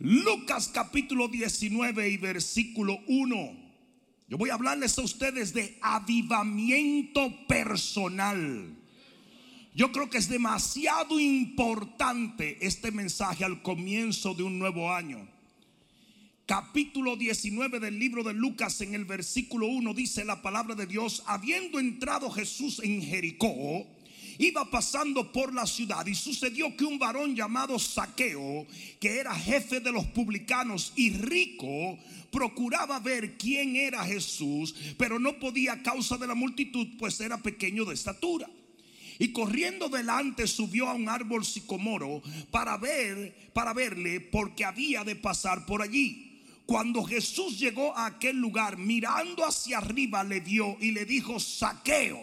Lucas capítulo 19 y versículo 1. Yo voy a hablarles a ustedes de avivamiento personal. Yo creo que es demasiado importante este mensaje al comienzo de un nuevo año. Capítulo 19 del libro de Lucas en el versículo 1 dice la palabra de Dios, habiendo entrado Jesús en Jericó, iba pasando por la ciudad y sucedió que un varón llamado Saqueo, que era jefe de los publicanos y rico, procuraba ver quién era Jesús, pero no podía a causa de la multitud, pues era pequeño de estatura. Y corriendo delante subió a un árbol sicomoro para ver, para verle, porque había de pasar por allí. Cuando Jesús llegó a aquel lugar, mirando hacia arriba, le vio y le dijo, saqueo,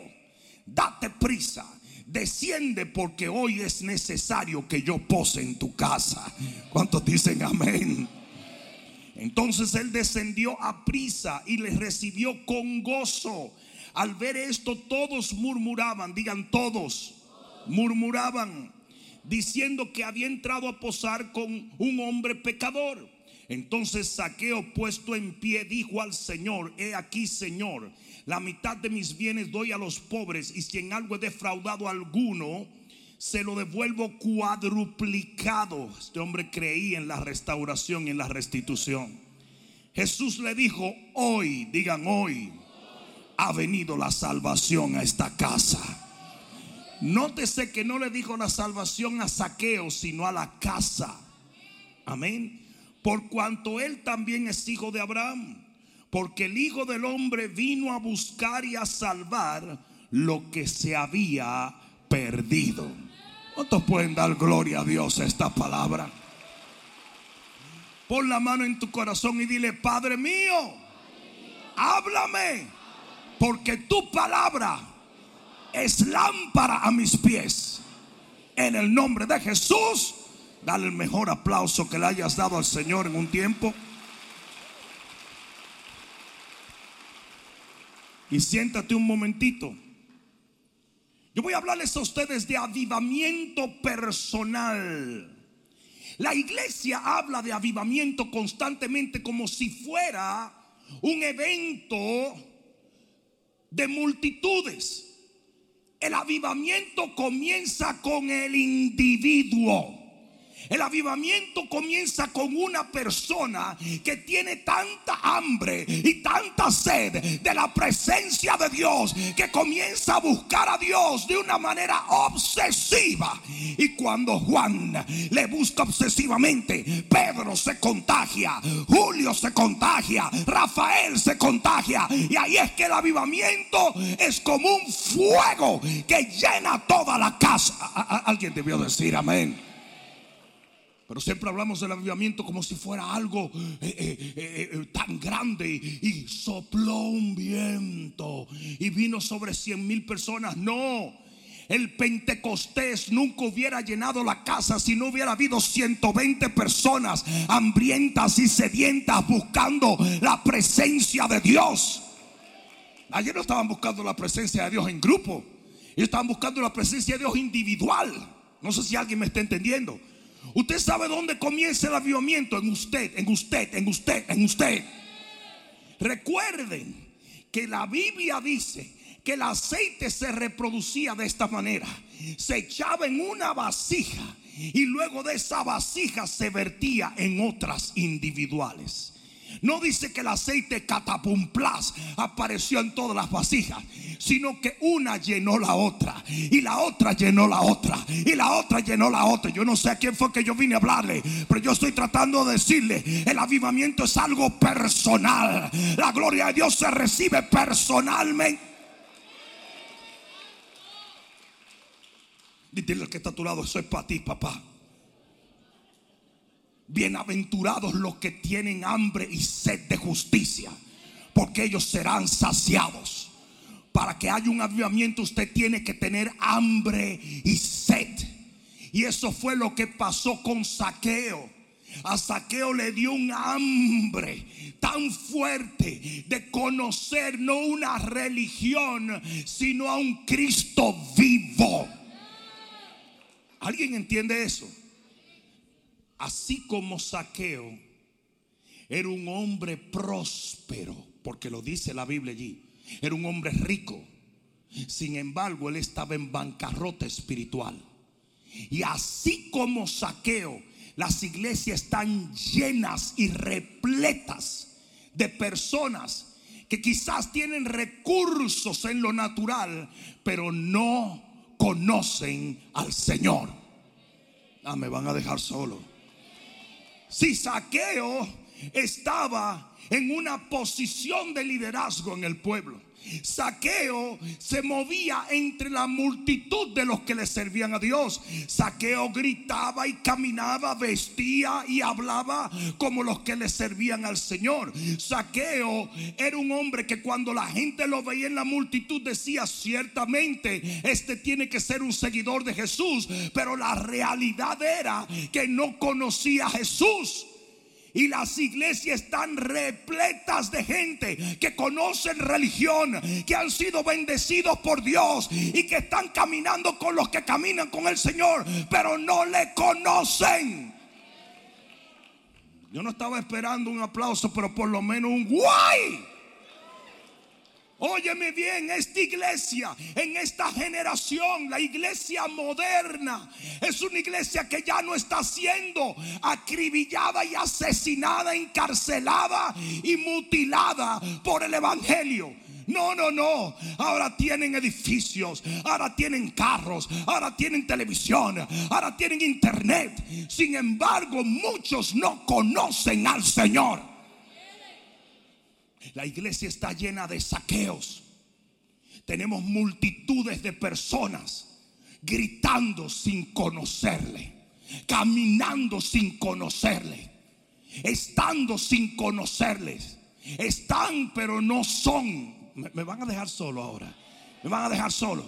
date prisa, desciende porque hoy es necesario que yo pose en tu casa. ¿Cuántos dicen amén? Entonces él descendió a prisa y le recibió con gozo. Al ver esto todos murmuraban, digan todos, murmuraban, diciendo que había entrado a posar con un hombre pecador. Entonces Saqueo puesto en pie dijo al Señor, he aquí Señor, la mitad de mis bienes doy a los pobres y si en algo he defraudado a alguno, se lo devuelvo cuadruplicado. Este hombre creía en la restauración y en la restitución. Jesús le dijo, hoy, digan hoy, ha venido la salvación a esta casa. Nótese que no le dijo la salvación a Saqueo, sino a la casa. Amén. Por cuanto él también es hijo de Abraham. Porque el Hijo del Hombre vino a buscar y a salvar lo que se había perdido. ¿Cuántos pueden dar gloria a Dios a esta palabra? Pon la mano en tu corazón y dile, Padre mío, háblame porque tu palabra es lámpara a mis pies. En el nombre de Jesús, dale el mejor aplauso que le hayas dado al Señor en un tiempo. Y siéntate un momentito. Yo voy a hablarles a ustedes de avivamiento personal. La iglesia habla de avivamiento constantemente como si fuera un evento de multitudes. El avivamiento comienza con el individuo. El avivamiento comienza con una persona que tiene tanta hambre y tanta sed de la presencia de Dios que comienza a buscar a Dios de una manera obsesiva. Y cuando Juan le busca obsesivamente, Pedro se contagia, Julio se contagia, Rafael se contagia. Y ahí es que el avivamiento es como un fuego que llena toda la casa. Alguien debió decir amén. Pero siempre hablamos del avivamiento como si fuera algo eh, eh, eh, tan grande. Y sopló un viento y vino sobre cien mil personas. No. El Pentecostés nunca hubiera llenado la casa si no hubiera habido 120 personas hambrientas y sedientas buscando la presencia de Dios. Ayer no estaban buscando la presencia de Dios en grupo. Estaban buscando la presencia de Dios individual. No sé si alguien me está entendiendo. Usted sabe dónde comienza el avivamiento. En usted, en usted, en usted, en usted. Recuerden que la Biblia dice que el aceite se reproducía de esta manera. Se echaba en una vasija y luego de esa vasija se vertía en otras individuales. No dice que el aceite catapumplas apareció en todas las vasijas, sino que una llenó la otra, y la otra llenó la otra, y la otra llenó la otra. Yo no sé a quién fue que yo vine a hablarle, pero yo estoy tratando de decirle: el avivamiento es algo personal. La gloria de Dios se recibe personalmente. Dile que está a tu lado: Eso es para ti, papá. Bienaventurados los que tienen hambre y sed de justicia, porque ellos serán saciados. Para que haya un avivamiento usted tiene que tener hambre y sed. Y eso fue lo que pasó con Saqueo. A Saqueo le dio un hambre tan fuerte de conocer no una religión, sino a un Cristo vivo. ¿Alguien entiende eso? Así como Saqueo era un hombre próspero, porque lo dice la Biblia allí, era un hombre rico. Sin embargo, él estaba en bancarrota espiritual. Y así como Saqueo, las iglesias están llenas y repletas de personas que quizás tienen recursos en lo natural, pero no conocen al Señor. Ah, me van a dejar solo. Si Saqueo estaba en una posición de liderazgo en el pueblo. Saqueo se movía entre la multitud de los que le servían a Dios. Saqueo gritaba y caminaba, vestía y hablaba como los que le servían al Señor. Saqueo era un hombre que cuando la gente lo veía en la multitud decía, ciertamente, este tiene que ser un seguidor de Jesús. Pero la realidad era que no conocía a Jesús. Y las iglesias están repletas de gente que conocen religión, que han sido bendecidos por Dios y que están caminando con los que caminan con el Señor, pero no le conocen. Yo no estaba esperando un aplauso, pero por lo menos un guay. Óyeme bien, esta iglesia, en esta generación, la iglesia moderna, es una iglesia que ya no está siendo acribillada y asesinada, encarcelada y mutilada por el Evangelio. No, no, no. Ahora tienen edificios, ahora tienen carros, ahora tienen televisión, ahora tienen internet. Sin embargo, muchos no conocen al Señor. La iglesia está llena de saqueos. Tenemos multitudes de personas gritando sin conocerle, caminando sin conocerle, estando sin conocerles. Están pero no son. Me, van a dejar solo ahora. Me van a dejar solo.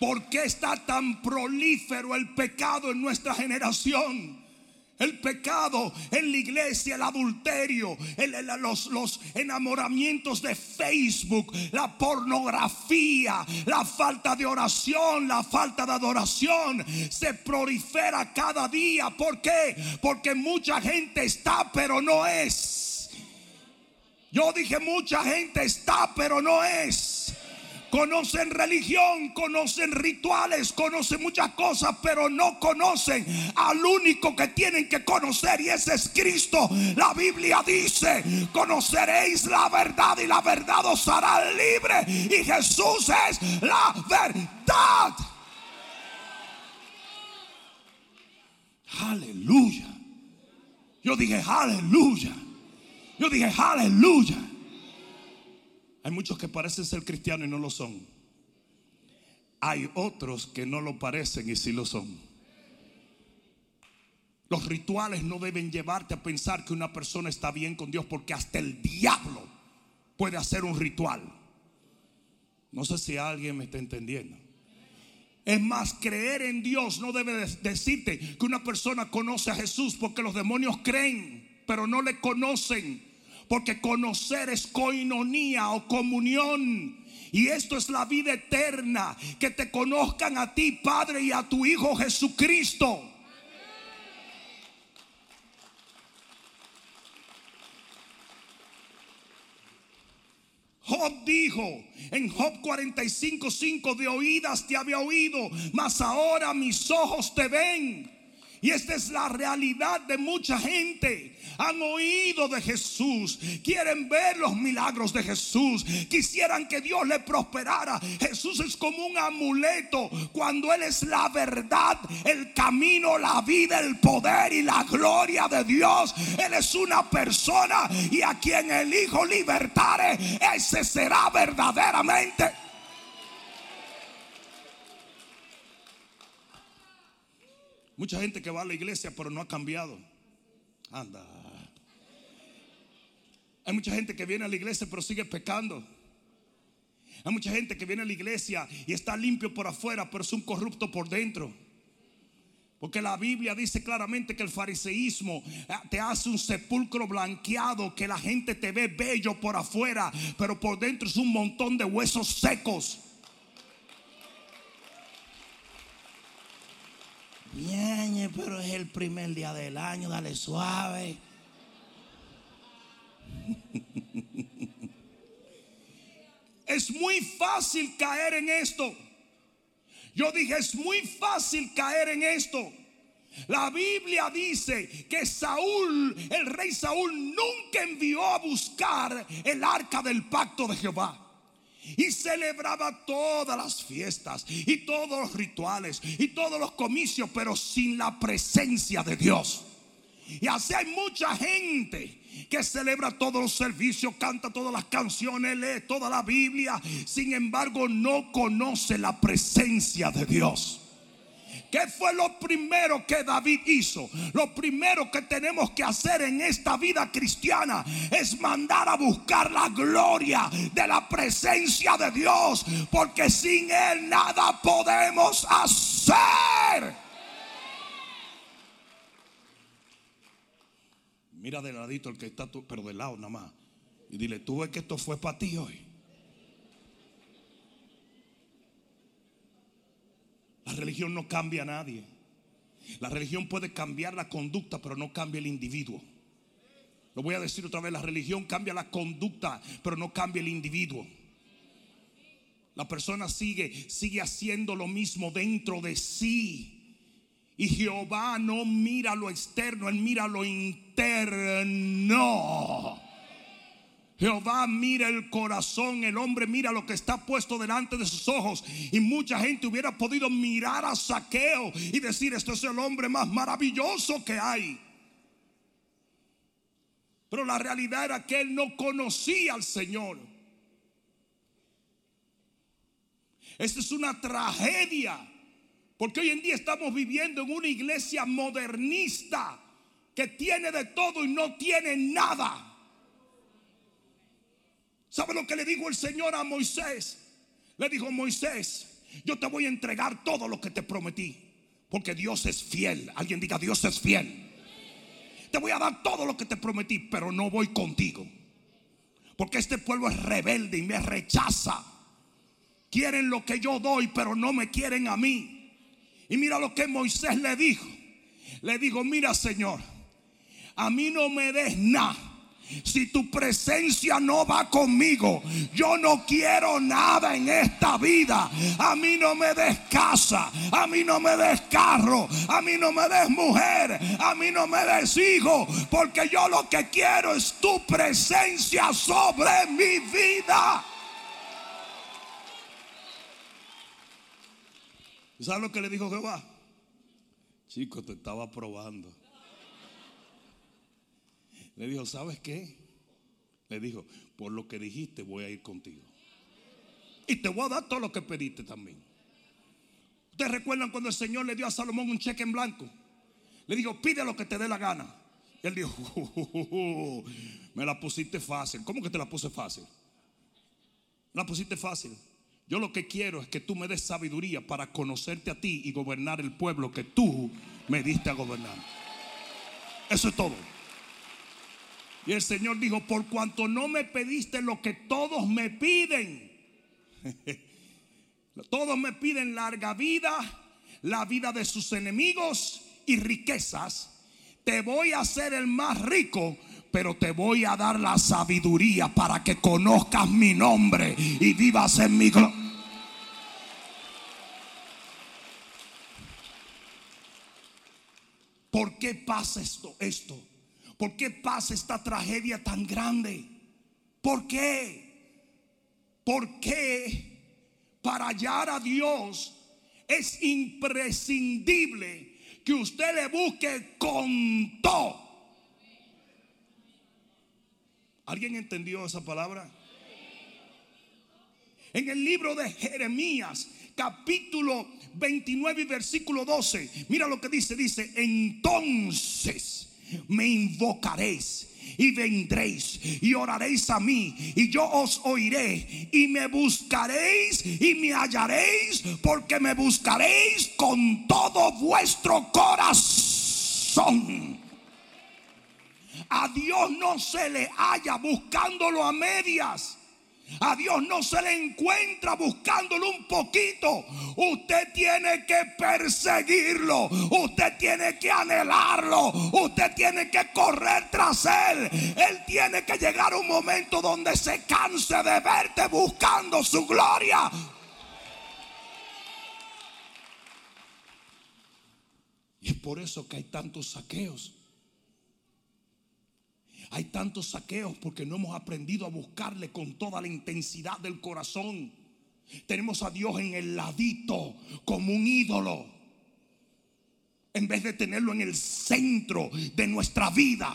¿Por qué está tan prolífero el pecado en nuestra generación? El pecado en la iglesia, el adulterio, los, los, enamoramientos de Facebook, la pornografía, la falta de oración, la falta de adoración, se prolifera cada día. ¿Por qué? Porque mucha gente está, pero no es. Yo dije, mucha gente está, pero no es conocen religión, conocen rituales, conocen muchas cosas, pero no conocen al único que tienen que conocer y ese es Cristo. La Biblia dice, conoceréis la verdad y la verdad os hará libre. Y Jesús es la verdad. Aleluya. Yo dije, aleluya. Yo dije, aleluya. Hay muchos que parecen ser cristianos y no lo son. Hay otros que no lo parecen y sí lo son. Los rituales no deben llevarte a pensar que una persona está bien con Dios porque hasta el diablo puede hacer un ritual. No sé si alguien me está entendiendo. Es más, creer en Dios no debe decirte que una persona conoce a Jesús porque los demonios creen, pero no le conocen. Porque conocer es coinonía o comunión. Y esto es la vida eterna. Que te conozcan a ti, Padre, y a tu Hijo Jesucristo. Job dijo en Job 45:5 de oídas te había oído, mas ahora mis ojos te ven. Y esta es la realidad de mucha gente. Han oído de Jesús, quieren ver los milagros de Jesús, quisieran que Dios le prosperara. Jesús es como un amuleto cuando Él es la verdad, el camino, la vida, el poder y la gloria de Dios. Él es una persona y a quien el Hijo libertare, ese será verdaderamente Mucha gente que va a la iglesia pero no ha cambiado. Anda. Hay mucha gente que viene a la iglesia pero sigue pecando. Hay mucha gente que viene a la iglesia y está limpio por afuera pero es un corrupto por dentro. Porque la Biblia dice claramente que el fariseísmo eh, te hace un sepulcro blanqueado, que la gente te ve bello por afuera, pero por dentro es un montón de huesos secos. Pero es el primer día del año, dale suave. Es muy fácil caer en esto. Yo dije, es muy fácil caer en esto. La Biblia dice que Saúl, el rey Saúl, nunca envió a buscar el arca del pacto de Jehová. Y celebraba todas las fiestas y todos los rituales y todos los comicios, pero sin la presencia de Dios. Y así hay mucha gente que celebra todos los servicios, canta todas las canciones, lee toda la Biblia, sin embargo no conoce la presencia de Dios. ¿Qué fue lo primero que David hizo? Lo primero que tenemos que hacer en esta vida cristiana es mandar a buscar la gloria de la presencia de Dios, porque sin Él nada podemos hacer. Mira de ladito el que está, tú, pero de lado nada más. Y dile, tú ves que esto fue para ti hoy. La religión no cambia a nadie. La religión puede cambiar la conducta, pero no cambia el individuo. Lo voy a decir otra vez, la religión cambia la conducta, pero no cambia el individuo. La persona sigue, sigue haciendo lo mismo dentro de sí. Y Jehová no mira lo externo, él mira lo interno. Jehová mira el corazón, el hombre mira lo que está puesto delante de sus ojos. Y mucha gente hubiera podido mirar a Saqueo y decir, este es el hombre más maravilloso que hay. Pero la realidad era que él no conocía al Señor. Esta es una tragedia. Porque hoy en día estamos viviendo en una iglesia modernista que tiene de todo y no tiene nada. ¿Sabe lo que le dijo el Señor a Moisés? Le dijo, Moisés, yo te voy a entregar todo lo que te prometí. Porque Dios es fiel. Alguien diga, Dios es fiel. Te voy a dar todo lo que te prometí, pero no voy contigo. Porque este pueblo es rebelde y me rechaza. Quieren lo que yo doy, pero no me quieren a mí. Y mira lo que Moisés le dijo. Le dijo, mira Señor, a mí no me des nada si tu presencia no va conmigo, yo no quiero nada en esta vida. A mí no me des casa, a mí no me des carro, a mí no me des mujer, a mí no me des hijo, porque yo lo que quiero es tu presencia sobre mi vida. ¿Sabes lo que le dijo Jehová? Chico, te estaba probando. Le dijo, ¿sabes qué? Le dijo, por lo que dijiste voy a ir contigo. Y te voy a dar todo lo que pediste también. ¿Ustedes recuerdan cuando el Señor le dio a Salomón un cheque en blanco? Le dijo, pide lo que te dé la gana. Y él dijo, me la pusiste fácil. ¿Cómo que te la puse fácil? La pusiste fácil. Yo lo que quiero es que tú me des sabiduría para conocerte a ti y gobernar el pueblo que tú me diste a gobernar. Eso es todo. Y el Señor dijo, por cuanto no me pediste lo que todos me piden. todos me piden larga vida, la vida de sus enemigos y riquezas. Te voy a hacer el más rico, pero te voy a dar la sabiduría para que conozcas mi nombre y vivas en mi gloria. ¿Por qué pasa esto? Esto ¿Por qué pasa esta tragedia tan grande? ¿Por qué? ¿Por qué para hallar a Dios es imprescindible que usted le busque con todo? ¿Alguien entendió esa palabra? En el libro de Jeremías, capítulo 29 y versículo 12, mira lo que dice, dice, entonces me invocaréis y vendréis y oraréis a mí y yo os oiré y me buscaréis y me hallaréis porque me buscaréis con todo vuestro corazón. A Dios no se le halla buscándolo a medias. A Dios no se le encuentra buscándolo un poquito. Usted tiene que perseguirlo. Usted tiene que anhelarlo. Usted tiene que correr tras él. Él tiene que llegar a un momento donde se canse de verte buscando su gloria. Y es por eso que hay tantos saqueos. Hay tantos saqueos porque no hemos aprendido a buscarle con toda la intensidad del corazón. Tenemos a Dios en el ladito como un ídolo. En vez de tenerlo en el centro de nuestra vida.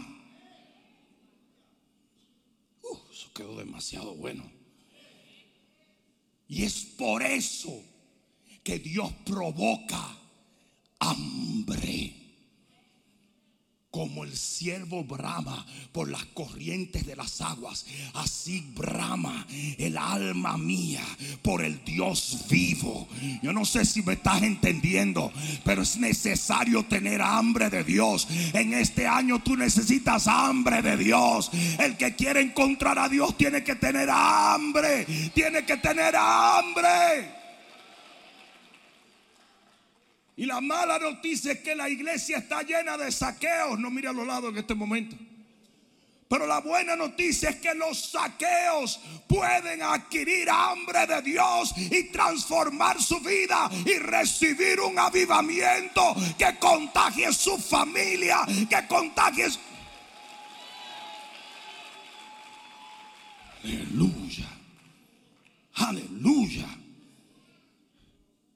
Uh, eso quedó demasiado bueno. Y es por eso que Dios provoca hambre como el siervo brama por las corrientes de las aguas, así brama el alma mía por el Dios vivo. Yo no sé si me estás entendiendo, pero es necesario tener hambre de Dios. En este año tú necesitas hambre de Dios. El que quiere encontrar a Dios tiene que tener hambre, tiene que tener hambre. Y la mala noticia es que la iglesia está llena de saqueos. No mire a los lados en este momento. Pero la buena noticia es que los saqueos pueden adquirir hambre de Dios y transformar su vida y recibir un avivamiento que contagie su familia, que contagie... Aleluya. Aleluya.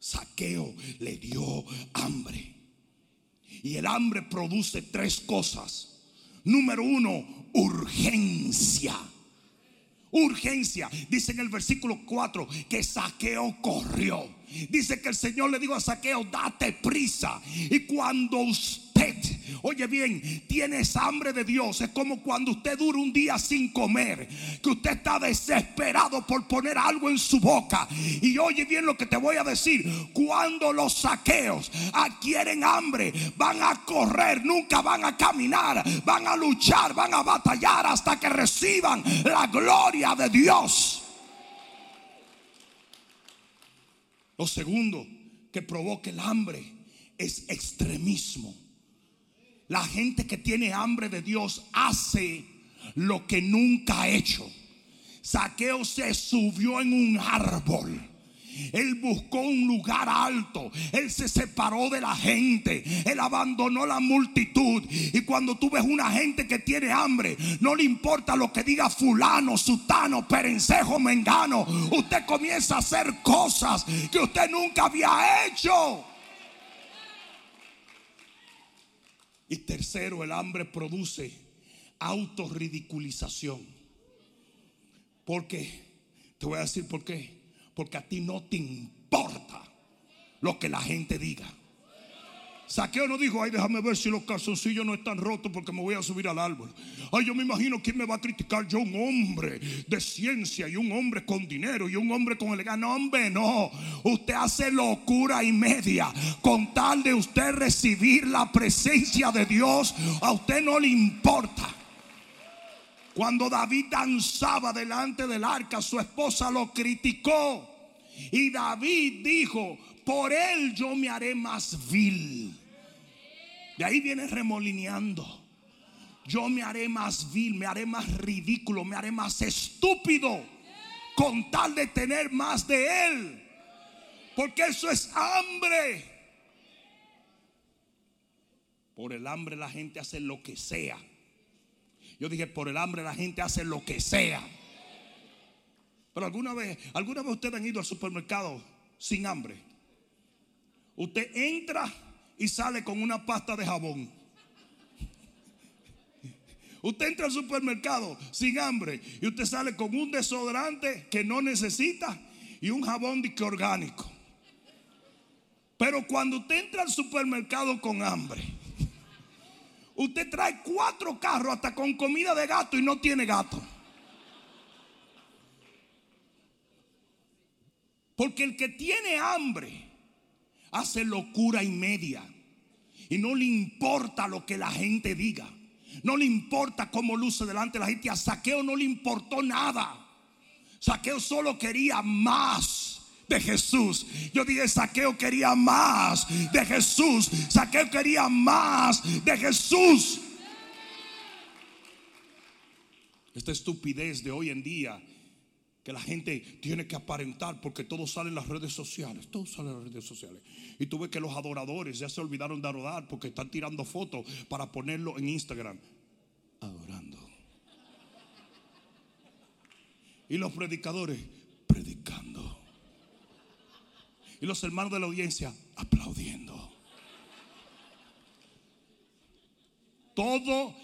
Saqueo le dio hambre. Y el hambre produce tres cosas. Número uno, urgencia. Urgencia. Dice en el versículo 4 que Saqueo corrió. Dice que el Señor le dijo a Saqueo, date prisa. Y cuando usted, oye bien, tienes hambre de Dios, es como cuando usted dura un día sin comer, que usted está desesperado por poner algo en su boca. Y oye bien lo que te voy a decir, cuando los saqueos adquieren hambre, van a correr, nunca van a caminar, van a luchar, van a batallar hasta que reciban la gloria de Dios. Lo segundo que provoca el hambre es extremismo. La gente que tiene hambre de Dios hace lo que nunca ha hecho. Saqueo se subió en un árbol él buscó un lugar alto. Él se separó de la gente. Él abandonó la multitud. Y cuando tú ves una gente que tiene hambre, no le importa lo que diga fulano, sutano, perencejo, mengano. Usted comienza a hacer cosas que usted nunca había hecho. Y tercero, el hambre produce autorridiculización. Porque, te voy a decir por qué. Porque a ti no te importa lo que la gente diga. Saqueo no dijo, ay, déjame ver si los calzoncillos no están rotos porque me voy a subir al árbol. Ay, yo me imagino quién me va a criticar. Yo, un hombre de ciencia y un hombre con dinero y un hombre con elegancia. No, hombre, no. Usted hace locura y media con tal de usted recibir la presencia de Dios. A usted no le importa. Cuando David danzaba delante del arca, su esposa lo criticó. Y David dijo, por él yo me haré más vil. De ahí viene remolineando. Yo me haré más vil, me haré más ridículo, me haré más estúpido con tal de tener más de él. Porque eso es hambre. Por el hambre la gente hace lo que sea. Yo dije, por el hambre la gente hace lo que sea. Pero alguna vez, alguna vez ustedes han ido al supermercado sin hambre. Usted entra y sale con una pasta de jabón. Usted entra al supermercado sin hambre y usted sale con un desodorante que no necesita y un jabón de orgánico. Pero cuando usted entra al supermercado con hambre, Usted trae cuatro carros hasta con comida de gato y no tiene gato. Porque el que tiene hambre hace locura y media. Y no le importa lo que la gente diga. No le importa cómo luce delante de la gente. A saqueo no le importó nada. Saqueo solo quería más de Jesús. Yo dije, Saqueo quería más de Jesús. Saqueo quería más de Jesús. Esta estupidez de hoy en día que la gente tiene que aparentar porque todo sale en las redes sociales, todo sale en las redes sociales. Y tú ves que los adoradores ya se olvidaron de adorar porque están tirando fotos para ponerlo en Instagram, adorando. Y los predicadores predicando. Y los hermanos de la audiencia aplaudiendo. Todo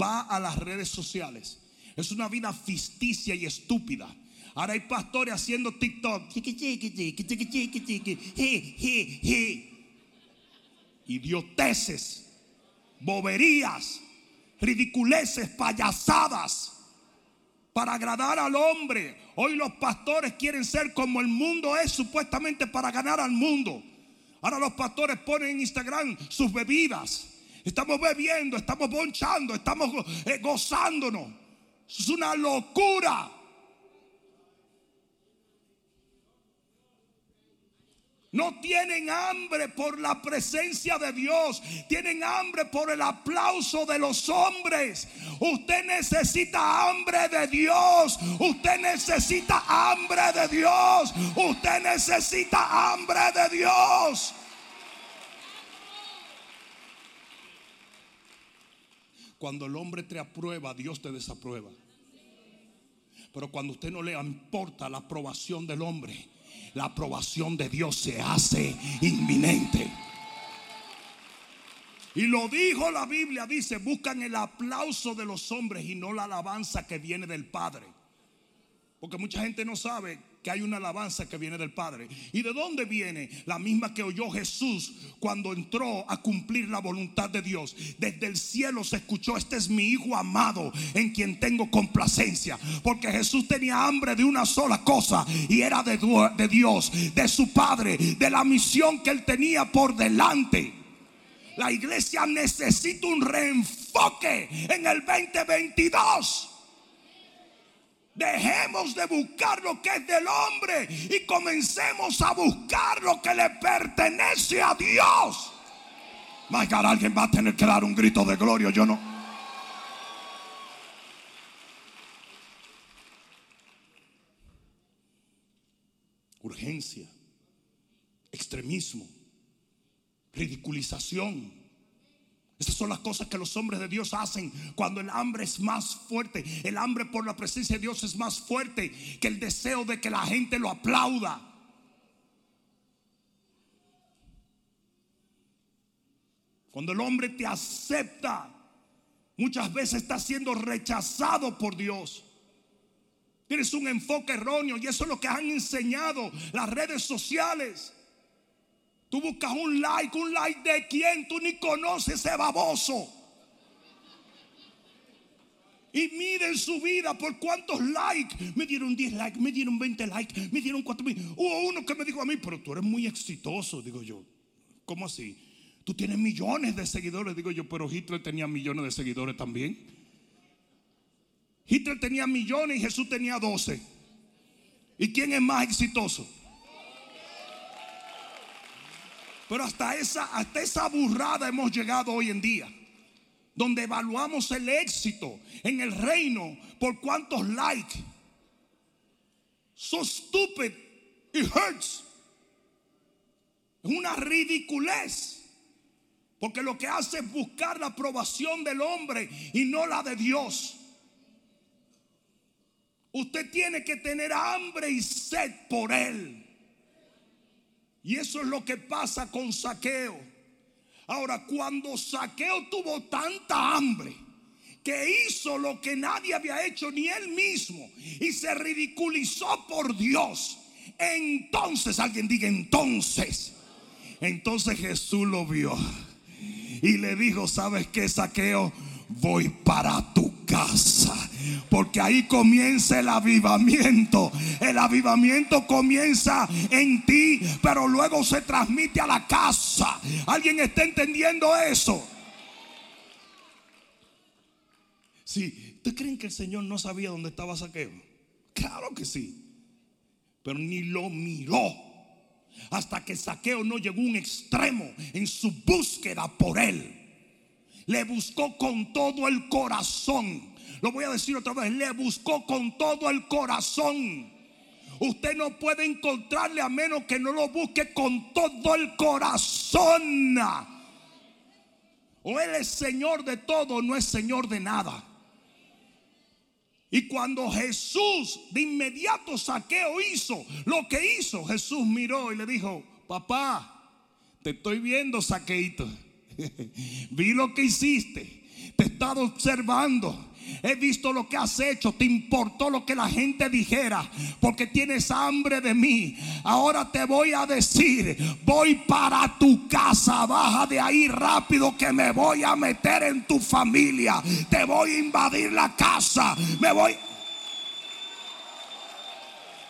va a las redes sociales. Es una vida ficticia y estúpida. Ahora hay pastores haciendo TikTok. Idioteces, boberías, ridiculeces, payasadas para agradar al hombre. Hoy los pastores quieren ser como el mundo es supuestamente para ganar al mundo. Ahora los pastores ponen en Instagram sus bebidas. Estamos bebiendo, estamos bonchando, estamos eh, gozándonos. Es una locura. No tienen hambre por la presencia de Dios. Tienen hambre por el aplauso de los hombres. Usted necesita hambre de Dios. Usted necesita hambre de Dios. Usted necesita hambre de Dios. Cuando el hombre te aprueba, Dios te desaprueba. Pero cuando usted no le importa la aprobación del hombre, la aprobación de Dios se hace inminente. Y lo dijo la Biblia, dice, buscan el aplauso de los hombres y no la alabanza que viene del Padre. Porque mucha gente no sabe que hay una alabanza que viene del Padre. ¿Y de dónde viene? La misma que oyó Jesús cuando entró a cumplir la voluntad de Dios. Desde el cielo se escuchó, este es mi Hijo amado en quien tengo complacencia. Porque Jesús tenía hambre de una sola cosa y era de, de Dios, de su Padre, de la misión que él tenía por delante. La iglesia necesita un reenfoque en el 2022. Dejemos de buscar lo que es del hombre y comencemos a buscar lo que le pertenece a Dios. My alguien va a tener que dar un grito de gloria, yo no. Urgencia, extremismo, ridiculización estas son las cosas que los hombres de Dios hacen cuando el hambre es más fuerte. El hambre por la presencia de Dios es más fuerte que el deseo de que la gente lo aplauda. Cuando el hombre te acepta, muchas veces está siendo rechazado por Dios. Tienes un enfoque erróneo y eso es lo que han enseñado las redes sociales. Tú buscas un like, un like de quién tú ni conoces ese baboso. Y miren su vida por cuántos likes. Me dieron 10 likes, me dieron 20 likes, me dieron 4 mil. Hubo uno que me dijo a mí, pero tú eres muy exitoso. Digo yo, ¿cómo así? Tú tienes millones de seguidores. Digo yo, pero Hitler tenía millones de seguidores también. Hitler tenía millones y Jesús tenía 12. ¿Y quién es más exitoso? Pero hasta esa, hasta esa burrada hemos llegado hoy en día. Donde evaluamos el éxito en el reino por cuántos likes. So stupid, it hurts. Es una ridiculez. Porque lo que hace es buscar la aprobación del hombre y no la de Dios. Usted tiene que tener hambre y sed por Él. Y eso es lo que pasa con saqueo. Ahora, cuando saqueo tuvo tanta hambre que hizo lo que nadie había hecho ni él mismo y se ridiculizó por Dios, entonces alguien diga entonces, entonces Jesús lo vio y le dijo, ¿sabes qué saqueo? Voy para tu casa porque ahí comienza el avivamiento. El avivamiento comienza en ti, pero luego se transmite a la casa. ¿Alguien está entendiendo eso? Sí, ¿ustedes creen que el Señor no sabía dónde estaba Saqueo? Claro que sí. pero ni lo miró. Hasta que Saqueo no llegó a un extremo en su búsqueda por él. Le buscó con todo el corazón. Lo voy a decir otra vez, le buscó con todo el corazón. Usted no puede encontrarle a menos que no lo busque con todo el corazón. O Él es Señor de todo, no es Señor de nada. Y cuando Jesús de inmediato saqueo hizo lo que hizo, Jesús miró y le dijo, papá, te estoy viendo saqueito. Vi lo que hiciste. Te he estado observando. He visto lo que has hecho. Te importó lo que la gente dijera. Porque tienes hambre de mí. Ahora te voy a decir. Voy para tu casa. Baja de ahí rápido que me voy a meter en tu familia. Te voy a invadir la casa. Me voy.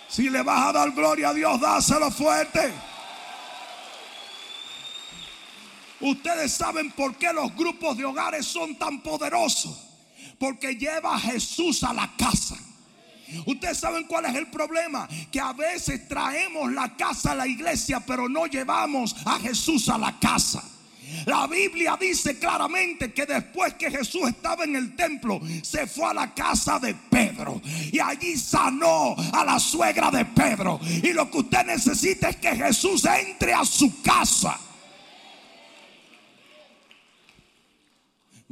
Si le vas a dar gloria a Dios, dáselo fuerte. Ustedes saben por qué los grupos de hogares son tan poderosos porque lleva a Jesús a la casa. Ustedes saben cuál es el problema, que a veces traemos la casa a la iglesia, pero no llevamos a Jesús a la casa. La Biblia dice claramente que después que Jesús estaba en el templo, se fue a la casa de Pedro y allí sanó a la suegra de Pedro. Y lo que usted necesita es que Jesús entre a su casa.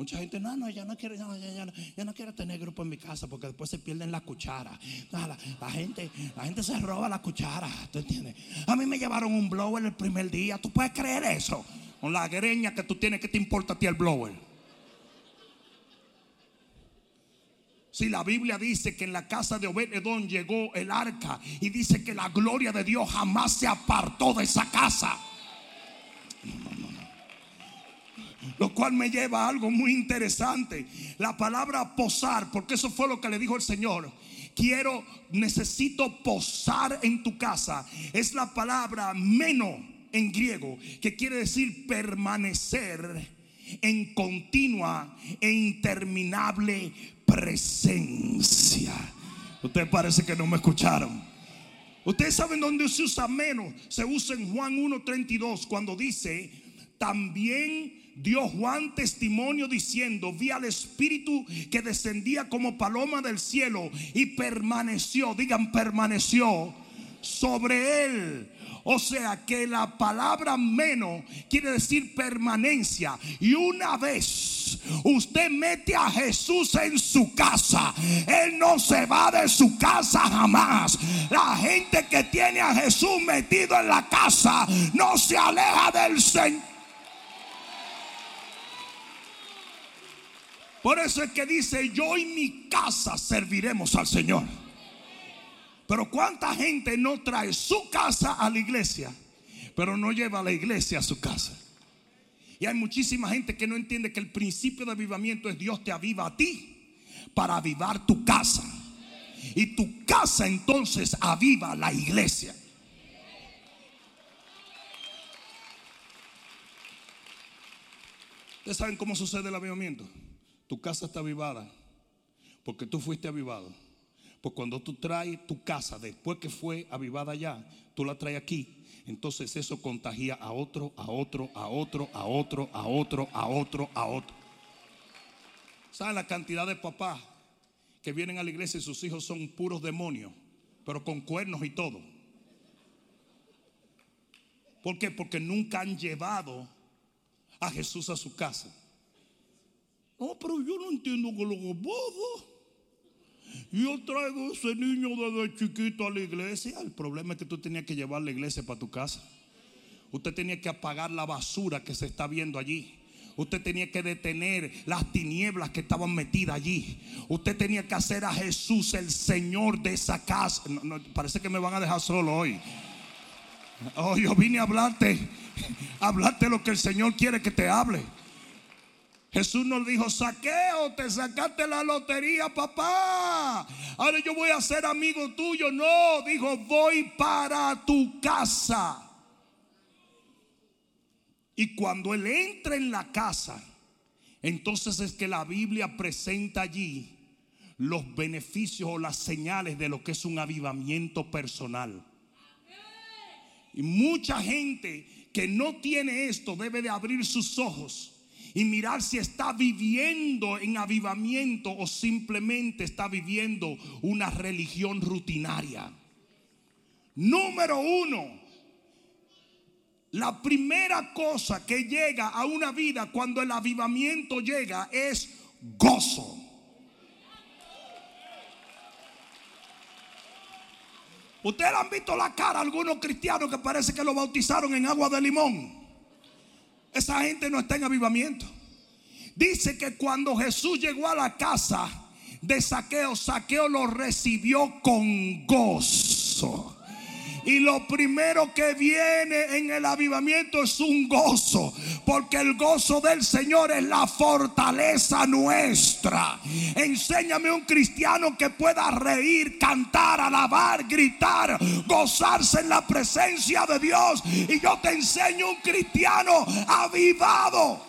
Mucha gente, no, no, ya no quiero, no quiero tener grupo en mi casa porque después se pierden la cuchara. la, gente, la gente se roba la cuchara, ¿tú entiendes? A mí me llevaron un blower el primer día, ¿tú puedes creer eso? Con la greña que tú tienes, ¿qué te importa a ti el blower? Si la Biblia dice que en la casa de Obededón llegó el arca y dice que la gloria de Dios jamás se apartó de esa casa. Lo cual me lleva a algo muy interesante. La palabra posar, porque eso fue lo que le dijo el Señor. Quiero, necesito posar en tu casa. Es la palabra meno en griego, que quiere decir permanecer en continua e interminable presencia. Ustedes parece que no me escucharon. Ustedes saben dónde se usa menos. Se usa en Juan 1.32 cuando dice, también dio Juan testimonio diciendo, vi al Espíritu que descendía como paloma del cielo y permaneció, digan permaneció sobre él. O sea que la palabra menos quiere decir permanencia. Y una vez usted mete a Jesús en su casa, Él no se va de su casa jamás. La gente que tiene a Jesús metido en la casa no se aleja del Señor. Por eso es que dice, yo y mi casa serviremos al Señor. Pero cuánta gente no trae su casa a la iglesia, pero no lleva a la iglesia a su casa. Y hay muchísima gente que no entiende que el principio de avivamiento es Dios te aviva a ti para avivar tu casa. Y tu casa entonces aviva la iglesia. ¿Ustedes saben cómo sucede el avivamiento? Tu casa está avivada porque tú fuiste avivado. Pues cuando tú traes tu casa después que fue avivada ya, tú la traes aquí. Entonces eso contagia a otro, a otro, a otro, a otro, a otro, a otro, a otro. ¿Saben la cantidad de papás que vienen a la iglesia y sus hijos son puros demonios, pero con cuernos y todo? ¿Por qué? Porque nunca han llevado a Jesús a su casa. No, pero yo no entiendo que lo que pasa. Yo traigo ese niño desde chiquito a la iglesia. El problema es que tú tenías que llevar la iglesia para tu casa. Usted tenía que apagar la basura que se está viendo allí. Usted tenía que detener las tinieblas que estaban metidas allí. Usted tenía que hacer a Jesús el Señor de esa casa. parece que me van a dejar solo hoy. Oh, yo vine a hablarte, a hablarte lo que el Señor quiere que te hable. Jesús nos dijo, saqueo, te sacaste la lotería, papá. Ahora yo voy a ser amigo tuyo. No, dijo, voy para tu casa. Y cuando él entra en la casa, entonces es que la Biblia presenta allí los beneficios o las señales de lo que es un avivamiento personal. Y mucha gente que no tiene esto debe de abrir sus ojos y mirar si está viviendo en avivamiento o simplemente está viviendo una religión rutinaria. Número uno, la primera cosa que llega a una vida cuando el avivamiento llega es gozo. Ustedes han visto la cara a algunos cristianos que parece que lo bautizaron en agua de limón. Esa gente no está en avivamiento. Dice que cuando Jesús llegó a la casa de Saqueo, Saqueo lo recibió con gozo. Y lo primero que viene en el avivamiento es un gozo. Porque el gozo del Señor es la fortaleza nuestra. Enséñame un cristiano que pueda reír, cantar, alabar, gritar, gozarse en la presencia de Dios. Y yo te enseño un cristiano avivado.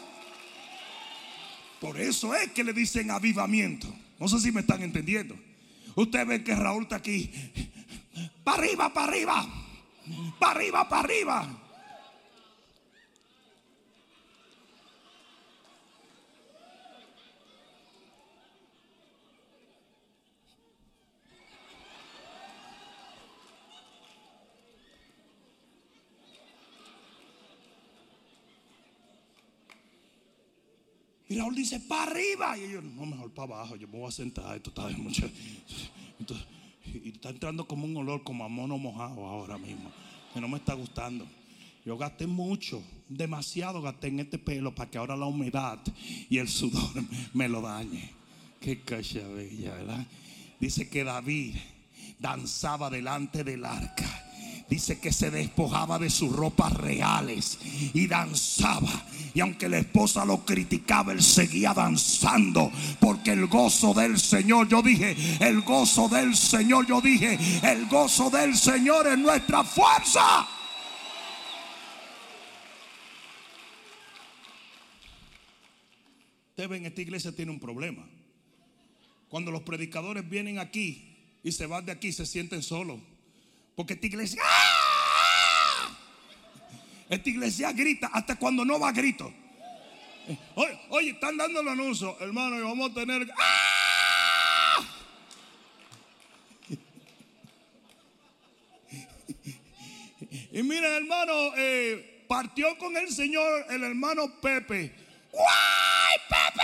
Por eso es que le dicen avivamiento. No sé si me están entendiendo. Usted ve que Raúl está aquí para arriba, para arriba. Para arriba, para arriba. Y Raúl dice, para arriba. Y yo, no, mejor para abajo. Yo me voy a sentar. Esto está mucho. Entonces, y está entrando como un olor como a mono mojado ahora mismo. Que no me está gustando. Yo gasté mucho, demasiado gasté en este pelo para que ahora la humedad y el sudor me lo dañe. Qué cacha bella, ¿verdad? Dice que David danzaba delante del arca dice que se despojaba de sus ropas reales y danzaba. Y aunque la esposa lo criticaba, él seguía danzando. Porque el gozo del Señor, yo dije, el gozo del Señor, yo dije, el gozo del Señor es nuestra fuerza. Ustedes ven, esta iglesia tiene un problema. Cuando los predicadores vienen aquí y se van de aquí, se sienten solos. Porque esta iglesia, ¡ah! esta iglesia grita hasta cuando no va grito. Oye, están dando el anuncio, hermano, y vamos a tener. ¡ah! Y miren, hermano, eh, partió con el Señor el hermano Pepe. ¡Guay, Pepe!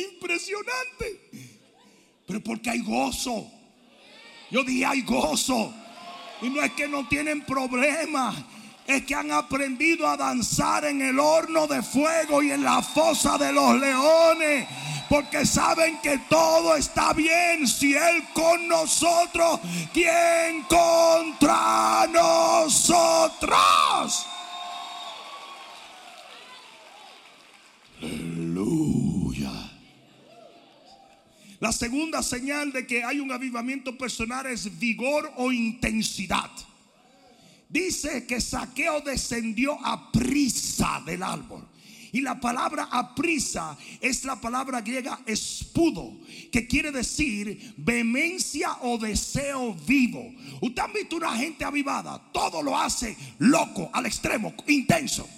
Impresionante. Pero porque hay gozo. Yo dije, hay gozo. Y no es que no tienen problemas. Es que han aprendido a danzar en el horno de fuego y en la fosa de los leones. Porque saben que todo está bien. Si Él con nosotros, ¿quién contra nosotros? La segunda señal de que hay un avivamiento personal es vigor o intensidad. Dice que Saqueo descendió a prisa del árbol. Y la palabra a prisa es la palabra griega espudo, que quiere decir vehemencia o deseo vivo. Usted ha visto una gente avivada, todo lo hace loco, al extremo, intenso.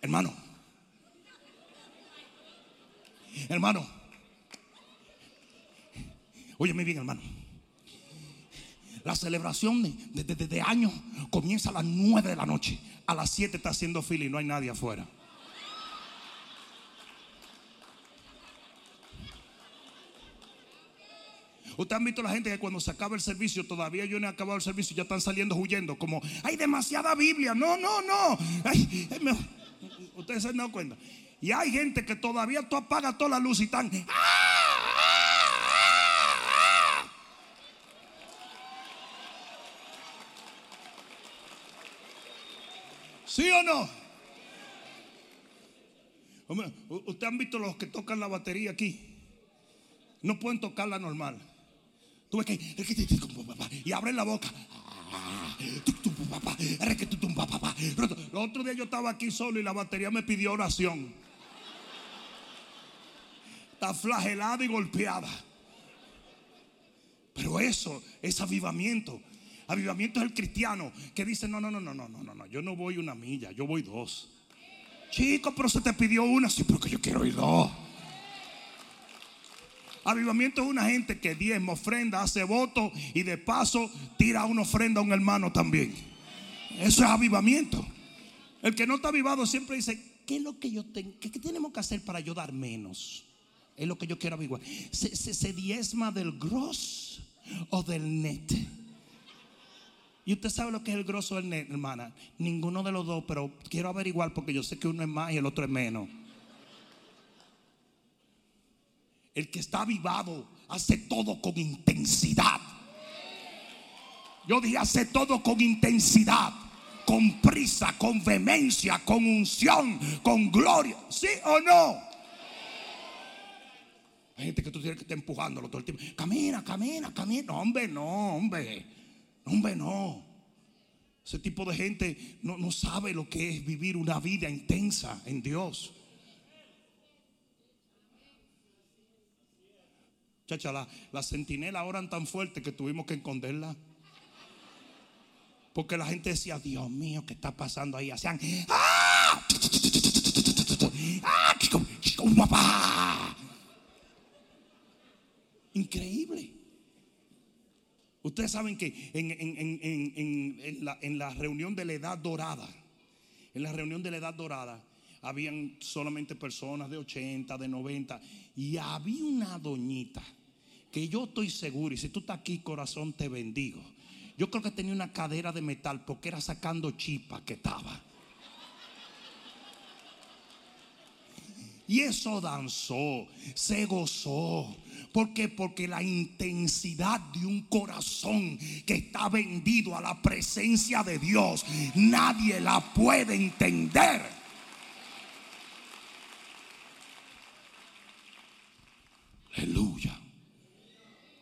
Hermano, Hermano, óyeme bien, hermano. La celebración de, de, año comienza a las 9 de la noche. A las 7 está haciendo fila y no hay nadie afuera. Usted han visto la gente que cuando se acaba el servicio, todavía yo no he acabado el servicio, ya están saliendo huyendo, como hay demasiada Biblia. No, no, no. ustedes se han dado cuenta. Y hay gente que todavía tú apagas toda la luz y están. ¿Sí o no? Hombre, Ustedes han visto los que tocan la batería aquí. No pueden tocarla normal. Tú ves que. Y abren la boca. Los otro día yo estaba aquí solo y la batería me pidió oración. Está flagelada y golpeada. Pero eso es avivamiento. Avivamiento es el cristiano que dice, no, no, no, no, no, no, no, yo no voy una milla, yo voy dos. Chico, pero se te pidió una, sí, porque yo quiero ir dos. Avivamiento es una gente que diezma, ofrenda, hace voto y de paso tira una ofrenda a un hermano también. Eso es avivamiento. El que no está avivado siempre dice, ¿qué es lo que yo tengo? ¿Qué, tenemos que hacer para ayudar menos? Es lo que yo quiero averiguar. ¿Se, se, diezma del gross o del net? Y usted sabe lo que es el grosso del net, hermana. Ninguno de los dos, pero quiero averiguar porque yo sé que uno es más y el otro es menos. El que está avivado hace todo con intensidad. Yo dije, hace todo con intensidad, con prisa, con vehemencia, con unción, con gloria. ¿Sí o no? Hay gente que tú tienes que estar empujándolo todo el tiempo. Camina, camina, camina. No, hombre, no, hombre. Hombre, no. Ese tipo de gente no, no sabe lo que es vivir una vida intensa en Dios. Chacha, la, la centinela oran tan fuerte que tuvimos que esconderla. Porque la gente decía, Dios mío, ¿qué está pasando ahí? Hacían, ¡ah! ¡Ah! Increíble. Ustedes saben que en, en, la, en, la, reunión de la edad dorada, en la reunión de la edad dorada, habían solamente personas de 80, de 90, y había una doñita que yo estoy seguro, y si tú estás aquí, corazón, te bendigo. Yo creo que tenía una cadera de metal porque era sacando chipa que estaba. Y eso danzó, se gozó. ¿Por qué? Porque la intensidad de un corazón que está vendido a la presencia de Dios, nadie la puede entender. Aleluya.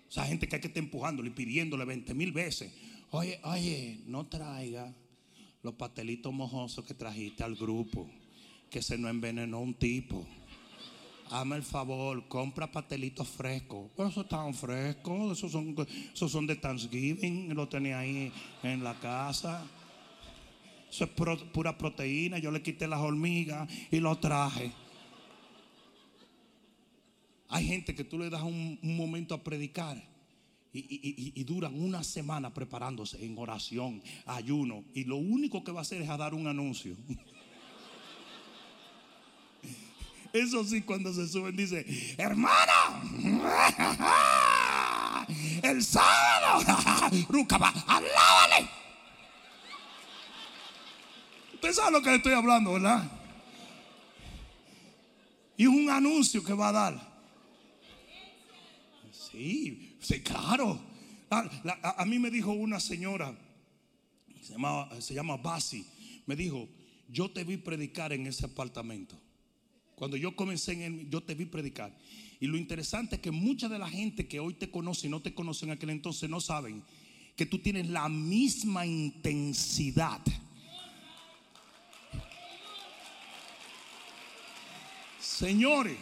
Esa gente que hay que estar empujándole y pidiéndole 20 mil veces. Oye, oye, no traiga los pastelitos mojosos que trajiste al grupo. Que se nos envenenó un tipo. Hazme el favor, compra pastelitos frescos. Pero esos están frescos, esos son, esos son de Thanksgiving, lo tenía ahí en la casa. Eso es pura proteína. Yo le quité las hormigas y lo traje. Hay gente que tú le das un, momento a predicar y, duran una semana preparándose en oración, ayuno, y lo único que va a hacer es a dar un anuncio. Eso sí, cuando se suben dice, hermana, el sábado, Rucaba, alábale. Usted sabe lo que le estoy hablando, ¿verdad? Y un anuncio que va a dar. Sí, sí, claro. A, mí me dijo una señora, se, se llama Basi, me dijo, yo te vi predicar en ese apartamento. Cuando yo comencé en él, yo te vi predicar. Y lo interesante es que mucha de la gente que hoy te conoce y no te conoce en aquel entonces no saben que tú tienes la misma intensidad. Señores,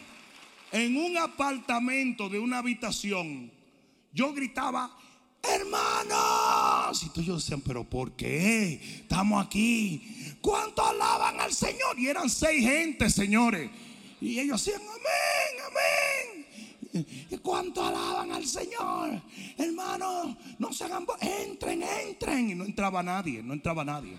en un apartamento de una habitación, yo gritaba, hermanos. Y todos decían, pero ¿por qué? Estamos aquí. ¿Cuánto alaban al Señor? Y eran seis gente, señores. Y ellos decían, amén, amén. ¿Y cuánto alaban al Señor? Hermanos, no se hagan, entren, entren. Y no entraba nadie, no entraba nadie.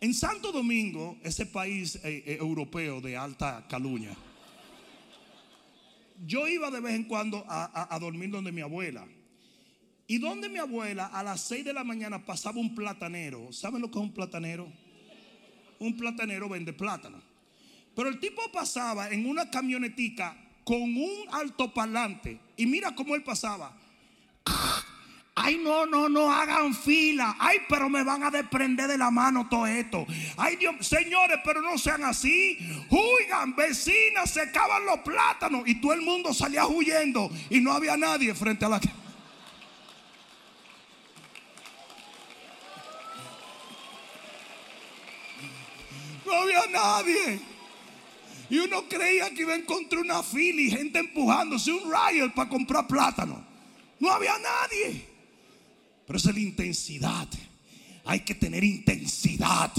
En Santo Domingo, ese país eh, eh, europeo de alta caluña, yo iba de vez en cuando a, dormir donde mi abuela. Y donde mi abuela a las 6 de la mañana pasaba un platanero. ¿Saben lo que es un platanero? Un platanero vende plátano. Pero el tipo pasaba en una camionetica con un altoparlante. Y mira cómo él pasaba. Ay, no, no, no hagan fila. Ay, pero me van a desprender de la mano todo esto. Ay, Dios, señores, pero no sean así. Huigan, vecinas, se acaban los plátanos. Y todo el mundo salía huyendo. Y no había nadie frente a la. No había nadie. Y uno creía que iba a encontrar una fila y gente empujándose un riot para comprar plátano. No había nadie. Pero esa es la intensidad. Hay que tener intensidad.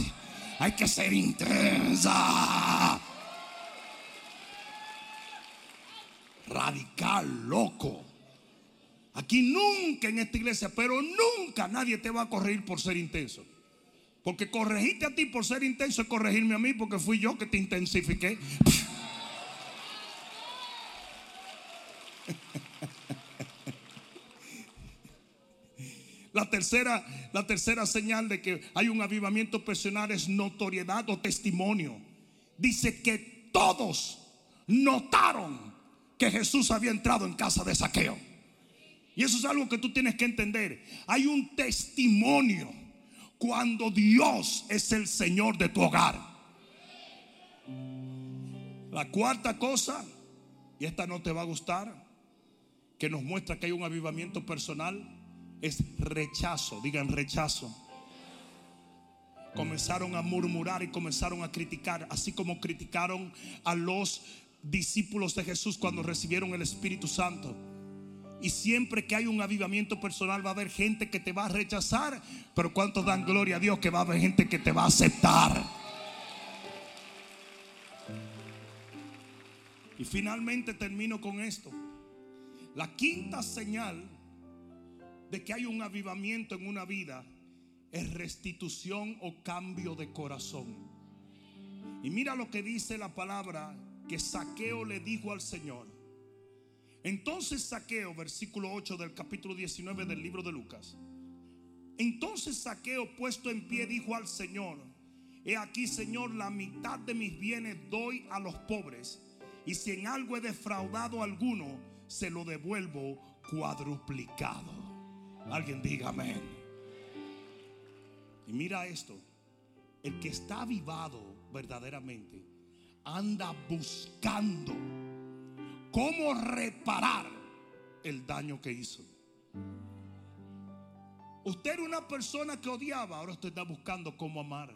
Hay que ser intensa. Radical, loco. Aquí nunca en esta iglesia, pero nunca nadie te va a corregir por ser intenso. Porque corregiste a ti por ser intenso es corregirme a mí porque fui yo que te intensifiqué. La tercera, la tercera señal de que hay un avivamiento personal es notoriedad o testimonio. Dice que todos notaron que Jesús había entrado en casa de saqueo. Y eso es algo que tú tienes que entender. Hay un testimonio cuando Dios es el Señor de tu hogar. La cuarta cosa, y esta no te va a gustar, que nos muestra que hay un avivamiento personal, es rechazo. Digan rechazo. Comenzaron a murmurar y comenzaron a criticar, así como criticaron a los discípulos de Jesús cuando recibieron el Espíritu Santo. Y siempre que hay un avivamiento personal va a haber gente que te va a rechazar, pero ¿cuántos dan gloria a Dios que va a haber gente que te va a aceptar? Y finalmente termino con esto. La quinta señal de que hay un avivamiento en una vida es restitución o cambio de corazón. Y mira lo que dice la palabra que Saqueo le dijo al Señor. Entonces Saqueo, versículo 8 del capítulo 19 del libro de Lucas. Entonces Saqueo, puesto en pie, dijo al Señor, he aquí Señor, la mitad de mis bienes doy a los pobres, y si en algo he defraudado a alguno, se lo devuelvo cuadruplicado. Alguien diga amén. Y mira esto, el que está avivado verdaderamente anda buscando cómo reparar el daño que hizo. Usted era una persona que odiaba, ahora usted está buscando cómo amar.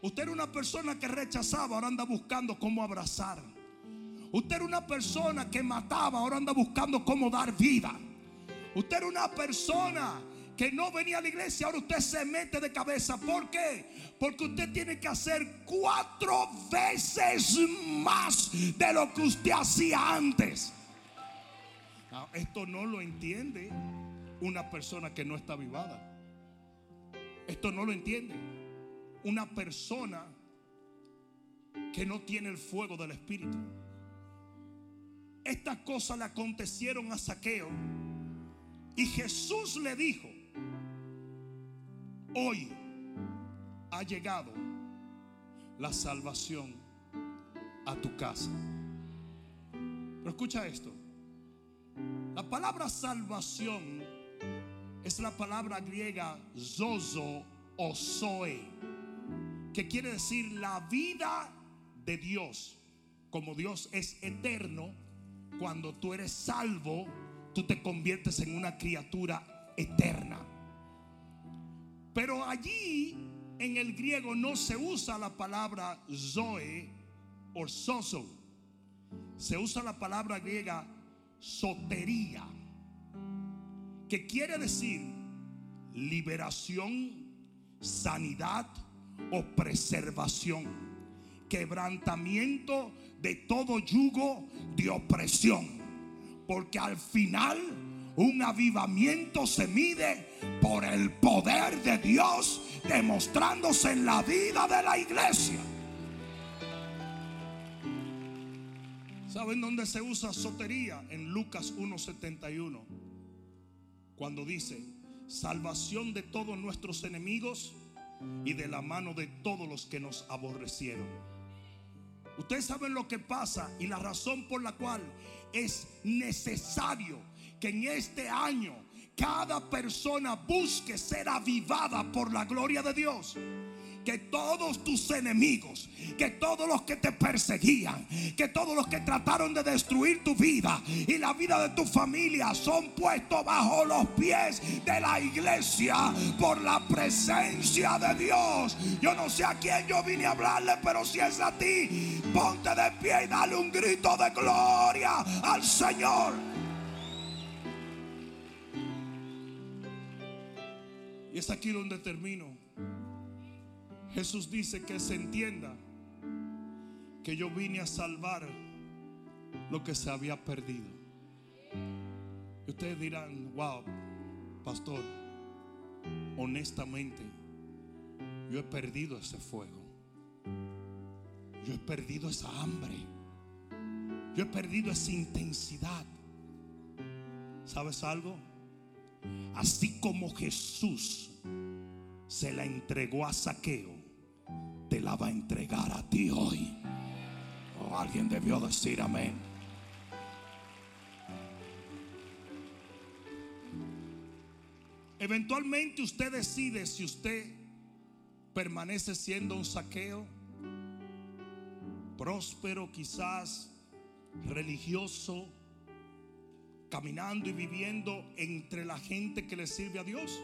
Usted era una persona que rechazaba, ahora anda buscando cómo abrazar. Usted era una persona que mataba, ahora anda buscando cómo dar vida. Usted era una persona que no venía a la iglesia, ahora usted se mete de cabeza. ¿Por qué? Porque usted tiene que hacer cuatro veces más de lo que usted hacía antes. esto no lo entiende una persona que no está avivada. Esto no lo entiende una persona que no tiene el fuego del Espíritu. Estas cosas le acontecieron a Saqueo. Y Jesús le dijo, hoy ha llegado la salvación a tu casa. Pero escucha esto. La palabra salvación es la palabra griega zozo o zoe, que quiere decir la vida de Dios. Como Dios es eterno, cuando tú eres salvo, tú te conviertes en una criatura eterna. Pero allí en el griego no se usa la palabra zoe o soso. Se usa la palabra griega sotería, que quiere decir liberación, sanidad o preservación, quebrantamiento de todo yugo de opresión. Porque al final un avivamiento se mide por el poder de Dios demostrándose en la vida de la iglesia. ¿Saben dónde se usa sotería? En Lucas 1.71. Cuando dice, salvación de todos nuestros enemigos y de la mano de todos los que nos aborrecieron. Ustedes saben lo que pasa y la razón por la cual es necesario que en este año cada persona busque ser avivada por la gloria de Dios. que todos tus enemigos, que todos los que te perseguían, que todos los que trataron de destruir tu vida y la vida de tu familia son puestos bajo los pies de la iglesia por la presencia de Dios. Yo no sé a quién yo vine a hablarle, pero si es a ti, ponte de pie y dale un grito de gloria al Señor. Y es aquí donde termino. Jesús dice que se entienda que yo vine a salvar lo que se había perdido. Y ustedes dirán, wow, pastor, honestamente, yo he perdido ese fuego. Yo he perdido esa hambre. Yo he perdido esa intensidad. ¿Sabes algo? Así como Jesús se la entregó a Saqueo, te la va a entregar a ti hoy. Oh, alguien debió decir amén. Eventualmente usted decide si usted permanece siendo un saqueo, próspero quizás, religioso, caminando y viviendo entre la gente que le sirve a Dios.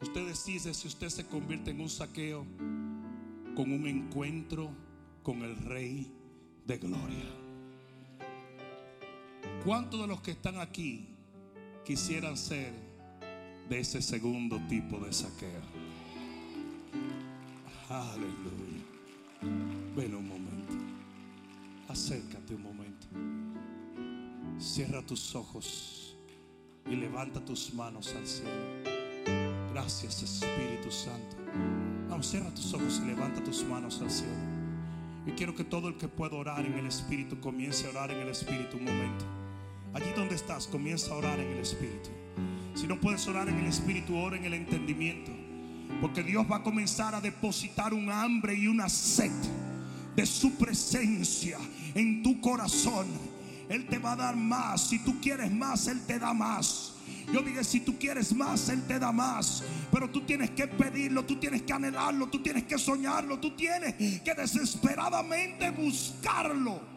Usted decide si usted se convierte en un saqueo con un encuentro con el Rey de Gloria. ¿Cuántos de los que están aquí quisieran ser de ese segundo tipo de saqueo? Aleluya. Ven un momento. Acércate un momento. Cierra tus ojos y levanta tus manos al cielo. Gracias Espíritu Santo. Vamos, cierra tus ojos y levanta tus manos al cielo. Y quiero que todo el que pueda orar en el Espíritu comience a orar en el Espíritu un momento. Allí donde estás, comienza a orar en el Espíritu. Si no puedes orar en el Espíritu, ora en el entendimiento. Porque Dios va a comenzar a depositar un hambre y una sed de su presencia en tu corazón. Él te va a dar más. Si tú quieres más, Él te da más. Yo dije, si tú quieres más, Él te da más. Pero tú tienes que pedirlo, tú tienes que anhelarlo, tú tienes que soñarlo, tú tienes que desesperadamente buscarlo.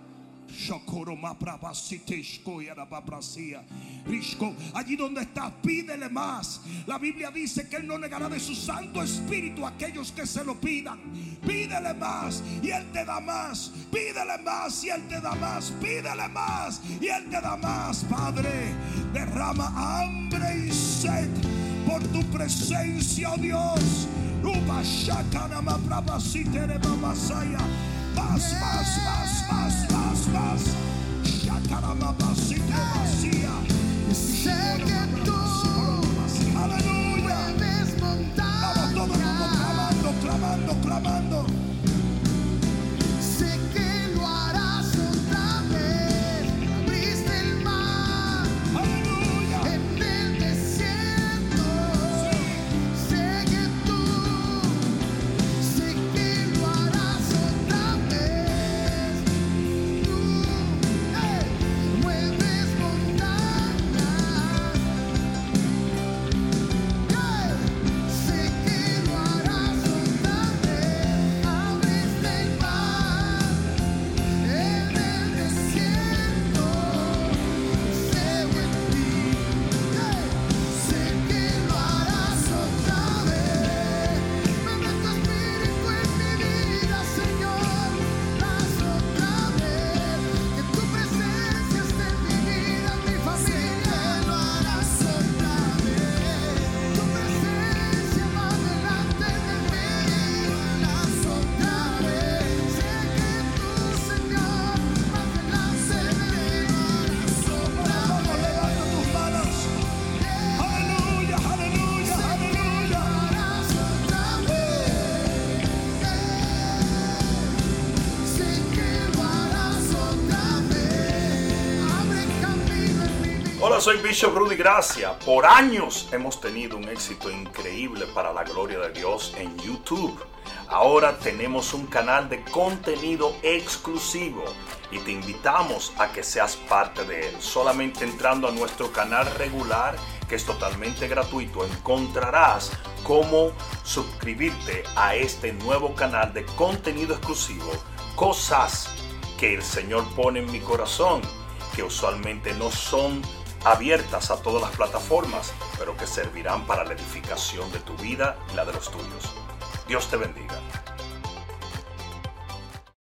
Allí donde estás, pídele más. La Biblia dice que Él no negará de su Santo Espíritu a aquellos que se lo pidan. Pídele más y Él te da más. Pídele más y Él te da más. Pídele más y Él te da más. Padre, derrama hambre y sed por tu presencia, oh Dios. Más, más, más, más, más, más. Shakarababasite vacía. Sé que tú Aleluya. Vamos todo el mundo clamando, clamando, clamando. Soy Bishop Rudy Gracia. Por años hemos tenido un éxito increíble para la gloria de Dios en YouTube. Ahora tenemos un canal de contenido exclusivo y te invitamos a que seas parte de él. Solamente entrando a nuestro canal regular que es totalmente gratuito, encontrarás cómo suscribirte a este nuevo canal de contenido exclusivo, cosas que el Señor pone en mi corazón, que usualmente no son abiertas a todas las plataformas, pero que servirán para la edificación de tu vida y la de los tuyos. Dios te bendiga.